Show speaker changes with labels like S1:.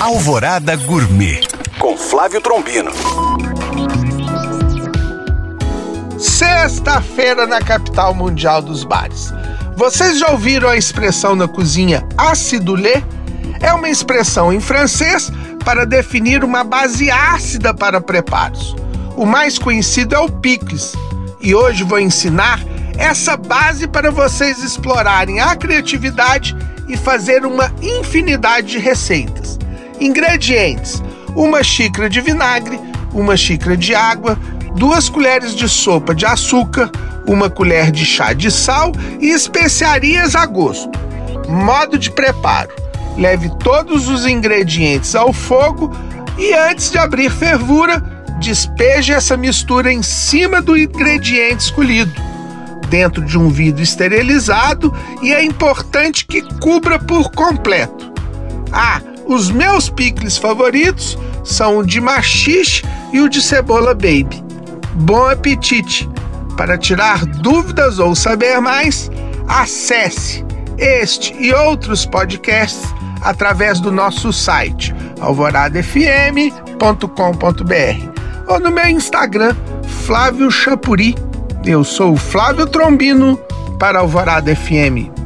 S1: Alvorada Gourmet com Flávio Trombino.
S2: Sexta-feira na capital mundial dos bares. Vocês já ouviram a expressão na cozinha acidulé? É uma expressão em francês para definir uma base ácida para preparos. O mais conhecido é o picles, e hoje vou ensinar essa base para vocês explorarem a criatividade e fazer uma infinidade de receitas. Ingredientes: uma xícara de vinagre, uma xícara de água, duas colheres de sopa de açúcar, uma colher de chá de sal e especiarias a gosto. Modo de preparo: leve todos os ingredientes ao fogo e antes de abrir fervura, despeje essa mistura em cima do ingrediente escolhido, dentro de um vidro esterilizado e é importante que cubra por completo. Ah, os meus picles favoritos são o de machixe e o de cebola baby. Bom apetite! Para tirar dúvidas ou saber mais, acesse este e outros podcasts através do nosso site alvoradafm.com.br ou no meu Instagram, Flávio Chapuri. Eu sou o Flávio Trombino para Alvorada FM.